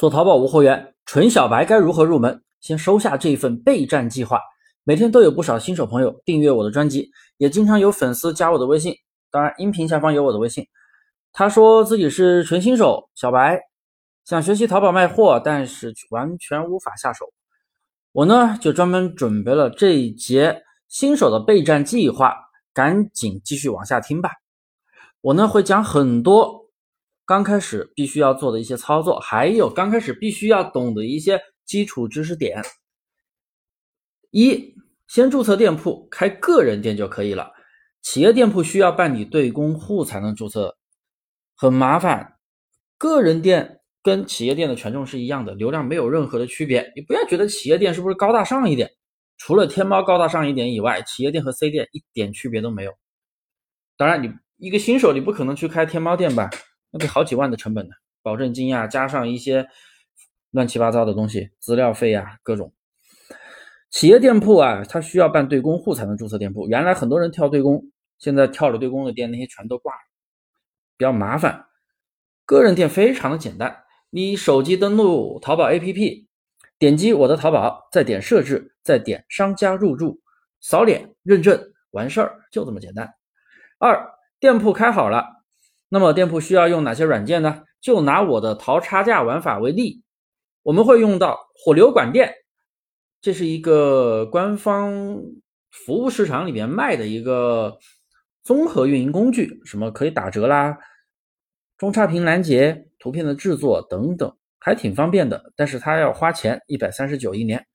做淘宝无货源，纯小白该如何入门？先收下这一份备战计划。每天都有不少新手朋友订阅我的专辑，也经常有粉丝加我的微信。当然，音频下方有我的微信。他说自己是纯新手小白，想学习淘宝卖货，但是完全无法下手。我呢，就专门准备了这一节新手的备战计划，赶紧继续往下听吧。我呢，会讲很多。刚开始必须要做的一些操作，还有刚开始必须要懂的一些基础知识点。一，先注册店铺，开个人店就可以了。企业店铺需要办理对公户才能注册，很麻烦。个人店跟企业店的权重是一样的，流量没有任何的区别。你不要觉得企业店是不是高大上一点？除了天猫高大上一点以外，企业店和 C 店一点区别都没有。当然，你一个新手，你不可能去开天猫店吧？那得好几万的成本呢，保证金呀，加上一些乱七八糟的东西，资料费呀，各种。企业店铺啊，它需要办对公户才能注册店铺。原来很多人跳对公，现在跳了对公的店，那些全都挂了，比较麻烦。个人店非常的简单，你手机登录淘宝 APP，点击我的淘宝，再点设置，再点商家入驻，扫脸认证，完事儿，就这么简单。二，店铺开好了。那么店铺需要用哪些软件呢？就拿我的淘差价玩法为例，我们会用到火流管店，这是一个官方服务市场里面卖的一个综合运营工具，什么可以打折啦、中差评拦截、图片的制作等等，还挺方便的。但是它要花钱，一百三十九一年，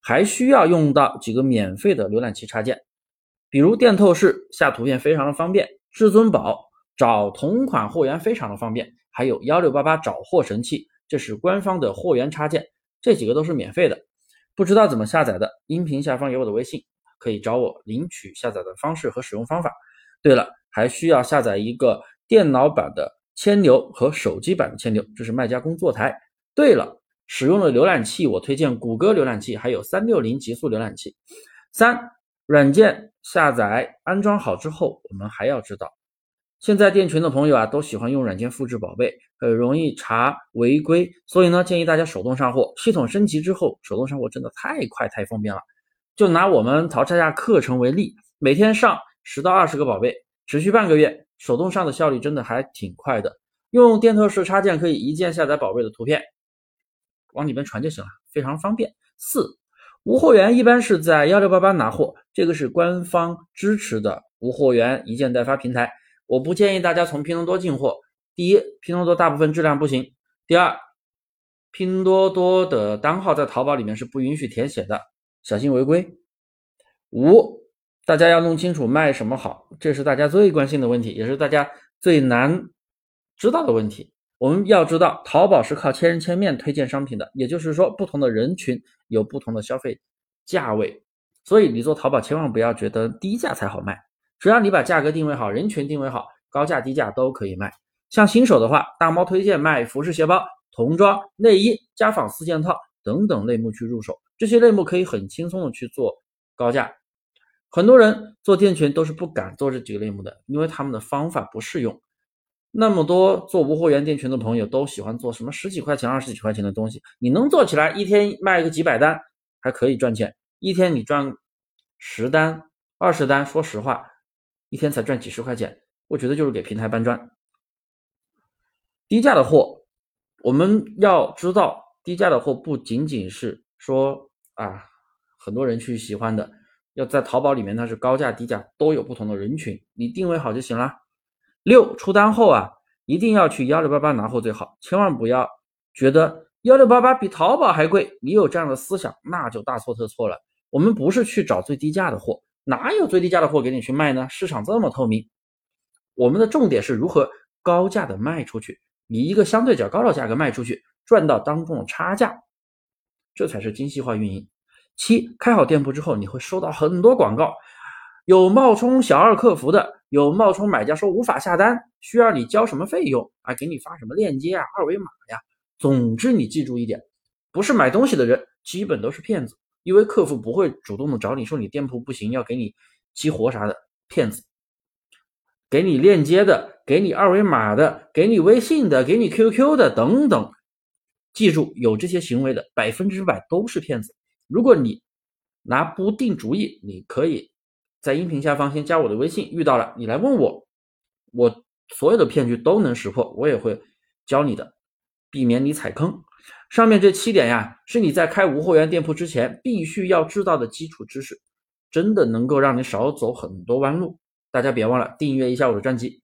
还需要用到几个免费的浏览器插件，比如电透视下图片非常的方便，至尊宝。找同款货源非常的方便，还有幺六八八找货神器，这是官方的货源插件，这几个都是免费的。不知道怎么下载的，音频下方有我的微信，可以找我领取下载的方式和使用方法。对了，还需要下载一个电脑版的千牛和手机版的千牛，这是卖家工作台。对了，使用的浏览器我推荐谷歌浏览器，还有三六零极速浏览器。三，软件下载安装好之后，我们还要知道。现在店群的朋友啊，都喜欢用软件复制宝贝，很容易查违规，所以呢，建议大家手动上货。系统升级之后，手动上货真的太快太方便了。就拿我们淘差价课程为例，每天上十到二十个宝贝，持续半个月，手动上的效率真的还挺快的。用电透视插件可以一键下载宝贝的图片，往里面传就行了，非常方便。四无货源一般是在幺六八八拿货，这个是官方支持的无货源一件代发平台。我不建议大家从拼多多进货。第一，拼多多大部分质量不行；第二，拼多多的单号在淘宝里面是不允许填写的，小心违规。五，大家要弄清楚卖什么好，这是大家最关心的问题，也是大家最难知道的问题。我们要知道，淘宝是靠千人千面推荐商品的，也就是说，不同的人群有不同的消费价位，所以你做淘宝千万不要觉得低价才好卖。只要你把价格定位好，人群定位好，高价低价都可以卖。像新手的话，大猫推荐卖服饰、鞋包、童装、内衣、家纺四件套等等类目去入手，这些类目可以很轻松的去做高价。很多人做店群都是不敢做这几个类目的，因为他们的方法不适用。那么多做无货源店群的朋友都喜欢做什么十几块钱、二十几块钱的东西，你能做起来，一天卖个几百单还可以赚钱。一天你赚十单、二十单，说实话。一天才赚几十块钱，我觉得就是给平台搬砖。低价的货，我们要知道，低价的货不仅仅是说啊，很多人去喜欢的，要在淘宝里面它是高价低价都有不同的人群，你定位好就行了。六出单后啊，一定要去幺六八八拿货最好，千万不要觉得幺六八八比淘宝还贵，你有这样的思想那就大错特错了。我们不是去找最低价的货。哪有最低价的货给你去卖呢？市场这么透明，我们的重点是如何高价的卖出去，以一个相对较高的价格卖出去，赚到当中的差价，这才是精细化运营。七，开好店铺之后，你会收到很多广告，有冒充小二客服的，有冒充买家说无法下单，需要你交什么费用啊？给你发什么链接啊、二维码呀？总之，你记住一点，不是买东西的人，基本都是骗子。因为客服不会主动的找你说你店铺不行，要给你激活啥的，骗子，给你链接的，给你二维码的，给你微信的，给你 QQ 的等等，记住，有这些行为的百分之百都是骗子。如果你拿不定主意，你可以在音频下方先加我的微信，遇到了你来问我，我所有的骗局都能识破，我也会教你的，避免你踩坑。上面这七点呀，是你在开无货源店铺之前必须要知道的基础知识，真的能够让你少走很多弯路。大家别忘了订阅一下我的专辑。